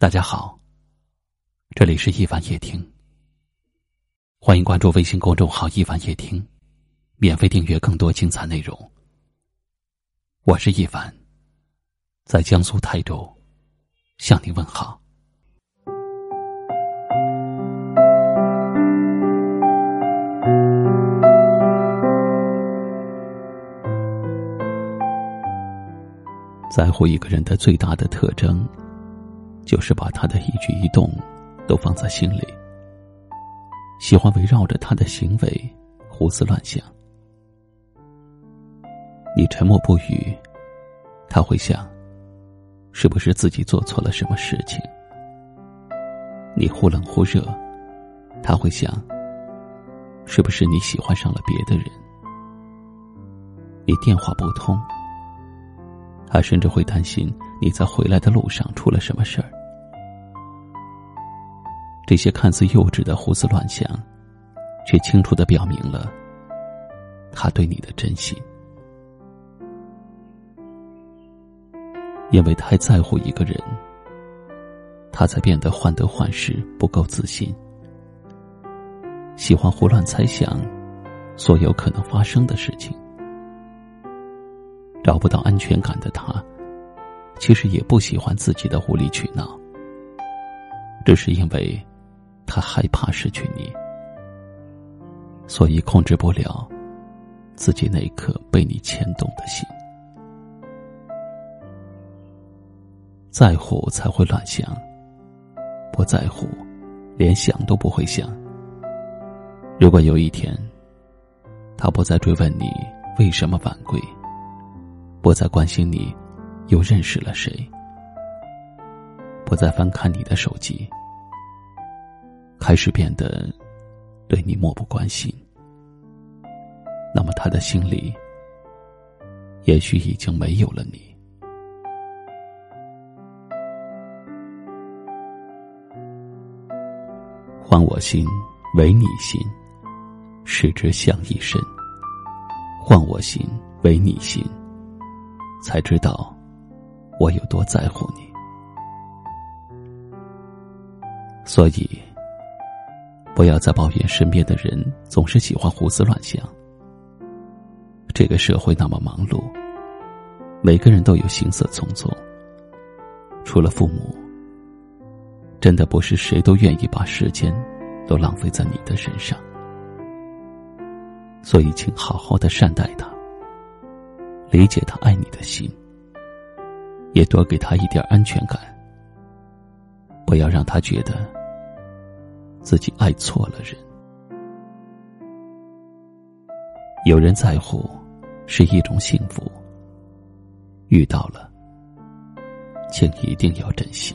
大家好，这里是一凡夜听。欢迎关注微信公众号“一凡夜听”，免费订阅更多精彩内容。我是一凡，在江苏泰州向你问好。在乎一个人的最大的特征。就是把他的一举一动都放在心里，喜欢围绕着他的行为胡思乱想。你沉默不语，他会想，是不是自己做错了什么事情？你忽冷忽热，他会想，是不是你喜欢上了别的人？你电话不通，他甚至会担心你在回来的路上出了什么事儿。这些看似幼稚的胡思乱想，却清楚的表明了他对你的真心。因为太在乎一个人，他才变得患得患失、不够自信，喜欢胡乱猜想所有可能发生的事情。找不到安全感的他，其实也不喜欢自己的无理取闹，这是因为。他害怕失去你，所以控制不了自己那颗被你牵动的心。在乎才会乱想，不在乎，连想都不会想。如果有一天，他不再追问你为什么晚归，不再关心你又认识了谁，不再翻看你的手机。开始变得对你漠不关心，那么他的心里也许已经没有了你。换我心，为你心，使之香一身。换我心，为你心，才知道我有多在乎你。所以。不要再抱怨身边的人总是喜欢胡思乱想。这个社会那么忙碌，每个人都有行色匆匆。除了父母，真的不是谁都愿意把时间都浪费在你的身上。所以，请好好的善待他，理解他爱你的心，也多给他一点安全感。不要让他觉得。自己爱错了人，有人在乎是一种幸福。遇到了，请一定要珍惜。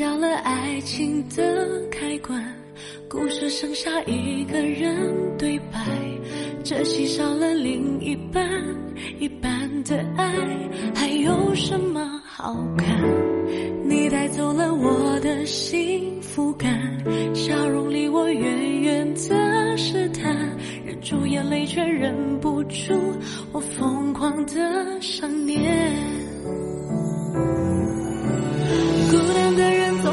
掉了爱情的开关？故事剩下一个人对白，这戏少了另一半，一半的爱还有什么好看？你带走了我的幸福感，笑容离我远远的试探，忍住眼泪却忍不住我疯狂的想念。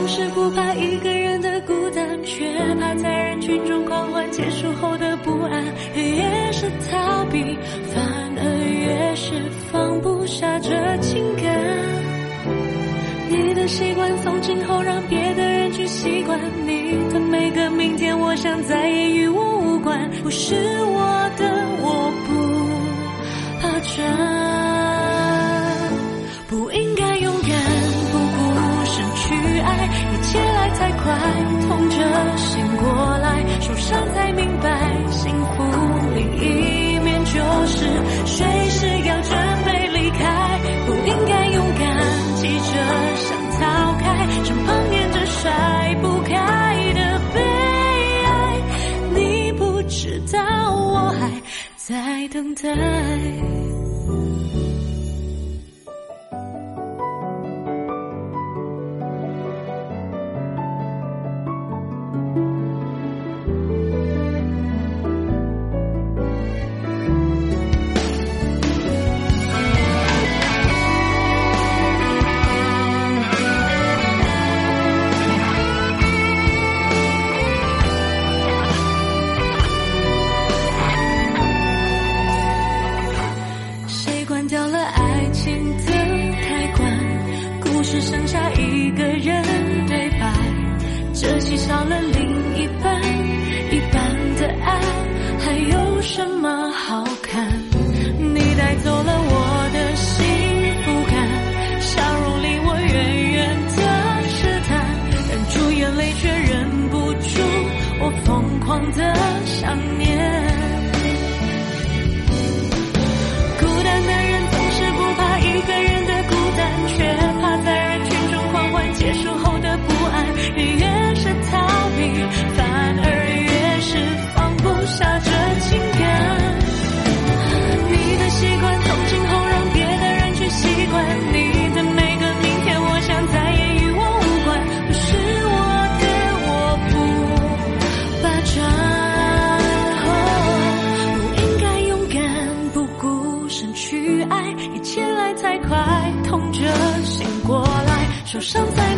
是不怕一个人的孤单，却怕在人群中狂欢结束后的不安。越是逃避，反而越是放不下这情感。你的习惯从今后让别的人去习惯，你的每个明天，我想再也与我无关。不是我的，我不怕转，痛着醒过来，受伤才明白，幸福另一面就是随时要准备离开，不应该勇敢急着想逃开，身旁黏着甩不开的悲哀，你不知道我还在等待。受伤在